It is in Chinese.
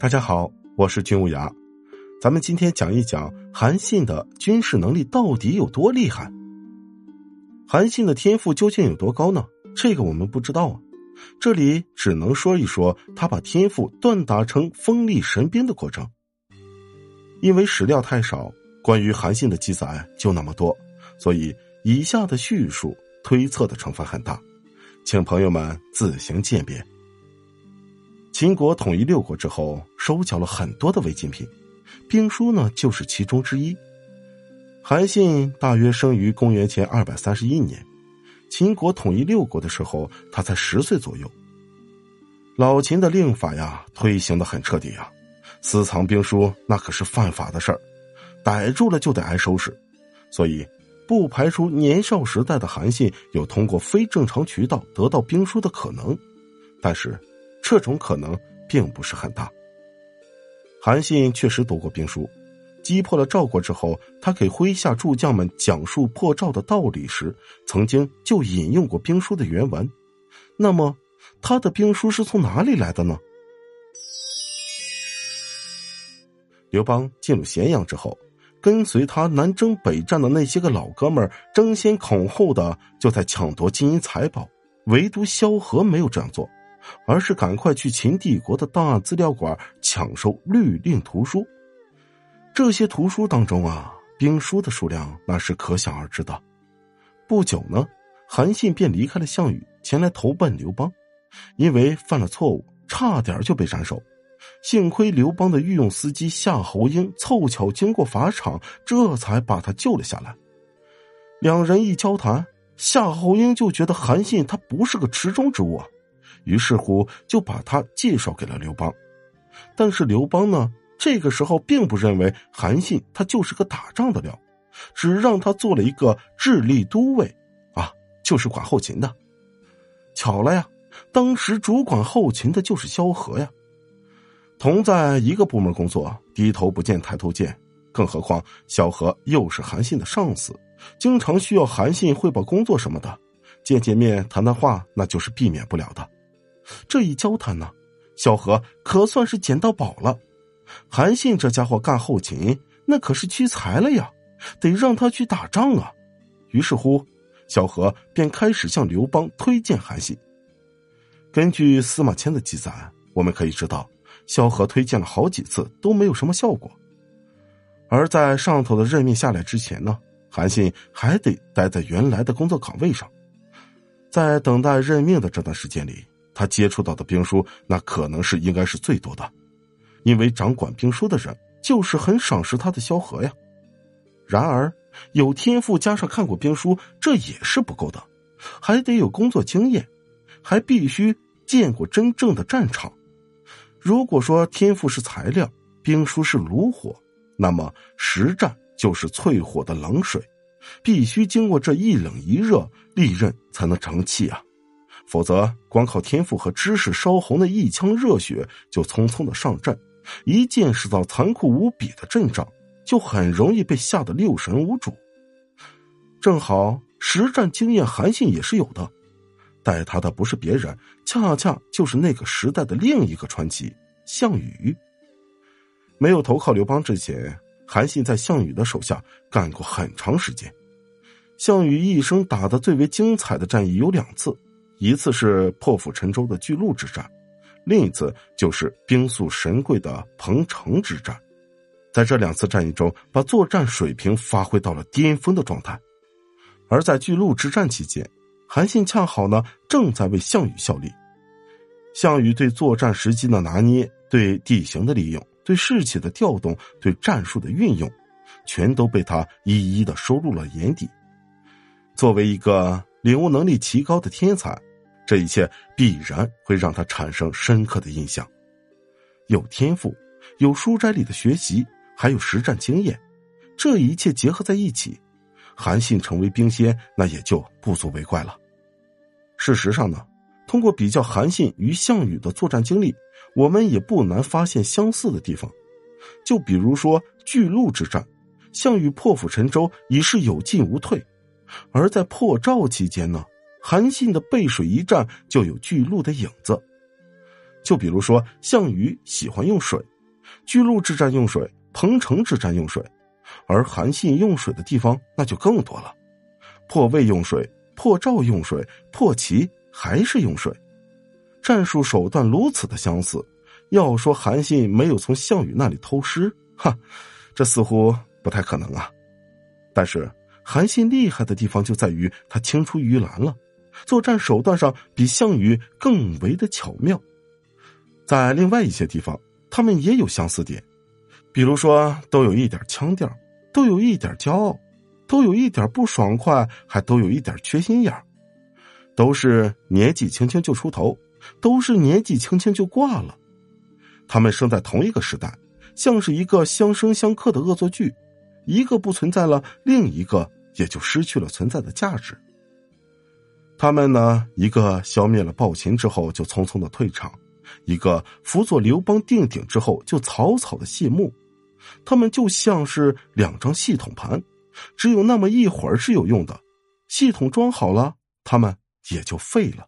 大家好，我是军无涯，咱们今天讲一讲韩信的军事能力到底有多厉害。韩信的天赋究竟有多高呢？这个我们不知道啊，这里只能说一说他把天赋锻打成锋利神兵的过程。因为史料太少，关于韩信的记载就那么多，所以以下的叙述推测的成分很大，请朋友们自行鉴别。秦国统一六国之后，收缴了很多的违禁品，兵书呢就是其中之一。韩信大约生于公元前二百三十一年，秦国统一六国的时候，他才十岁左右。老秦的令法呀，推行的很彻底呀，私藏兵书那可是犯法的事儿，逮住了就得挨收拾。所以，不排除年少时代的韩信有通过非正常渠道得到兵书的可能，但是。这种可能并不是很大。韩信确实读过兵书，击破了赵国之后，他给麾下诸将们讲述破赵的道理时，曾经就引用过兵书的原文。那么，他的兵书是从哪里来的呢？刘邦进入咸阳之后，跟随他南征北战的那些个老哥们争先恐后的就在抢夺金银财宝，唯独萧何没有这样做。而是赶快去秦帝国的档案资料馆抢收律令图书。这些图书当中啊，兵书的数量那是可想而知的。不久呢，韩信便离开了项羽，前来投奔刘邦。因为犯了错误，差点就被斩首。幸亏刘邦的御用司机夏侯婴凑巧经过法场，这才把他救了下来。两人一交谈，夏侯婴就觉得韩信他不是个池中之物啊。于是乎，就把他介绍给了刘邦。但是刘邦呢，这个时候并不认为韩信他就是个打仗的料，只让他做了一个智力都尉，啊，就是管后勤的。巧了呀，当时主管后勤的就是萧何呀。同在一个部门工作，低头不见抬头见，更何况萧何又是韩信的上司，经常需要韩信汇报工作什么的，见见面谈谈话，那就是避免不了的。这一交谈呢，萧何可算是捡到宝了。韩信这家伙干后勤，那可是屈才了呀，得让他去打仗啊。于是乎，萧何便开始向刘邦推荐韩信。根据司马迁的记载，我们可以知道，萧何推荐了好几次都没有什么效果。而在上头的任命下来之前呢，韩信还得待在原来的工作岗位上，在等待任命的这段时间里。他接触到的兵书，那可能是应该是最多的，因为掌管兵书的人就是很赏识他的萧何呀。然而，有天赋加上看过兵书，这也是不够的，还得有工作经验，还必须见过真正的战场。如果说天赋是材料，兵书是炉火，那么实战就是淬火的冷水，必须经过这一冷一热，利刃才能成器啊。否则，光靠天赋和知识烧红的一腔热血就匆匆的上阵，一见识到残酷无比的阵仗，就很容易被吓得六神无主。正好实战经验，韩信也是有的，带他的不是别人，恰恰就是那个时代的另一个传奇——项羽。没有投靠刘邦之前，韩信在项羽的手下干过很长时间。项羽一生打的最为精彩的战役有两次。一次是破釜沉舟的巨鹿之战，另一次就是兵速神贵的彭城之战。在这两次战役中，把作战水平发挥到了巅峰的状态。而在巨鹿之战期间，韩信恰好呢正在为项羽效力。项羽对作战时机的拿捏、对地形的利用、对士气的调动、对战术的运用，全都被他一一的收入了眼底。作为一个领悟能力极高的天才。这一切必然会让他产生深刻的印象。有天赋，有书斋里的学习，还有实战经验，这一切结合在一起，韩信成为兵仙，那也就不足为怪了。事实上呢，通过比较韩信与项羽的作战经历，我们也不难发现相似的地方。就比如说巨鹿之战，项羽破釜沉舟已是有进无退，而在破赵期间呢？韩信的背水一战就有巨鹿的影子。就比如说，项羽喜欢用水，巨鹿之战用水，彭城之战用水，而韩信用水的地方那就更多了，破魏用水，破赵用水，破齐还是用水，战术手段如此的相似，要说韩信没有从项羽那里偷师，哈，这似乎不太可能啊。但是韩信厉害的地方就在于他青出于蓝了，作战手段上比项羽更为的巧妙。在另外一些地方，他们也有相似点，比如说都有一点腔调，都有一点骄傲，都有一点不爽快，还都有一点缺心眼，都是年纪轻轻就出头，都是年纪轻轻就挂了。他们生在同一个时代，像是一个相生相克的恶作剧，一个不存在了，另一个也就失去了存在的价值。他们呢，一个消灭了暴秦之后就匆匆的退场。一个辅佐刘邦定鼎之后就草草的谢幕，他们就像是两张系统盘，只有那么一会儿是有用的，系统装好了，他们也就废了。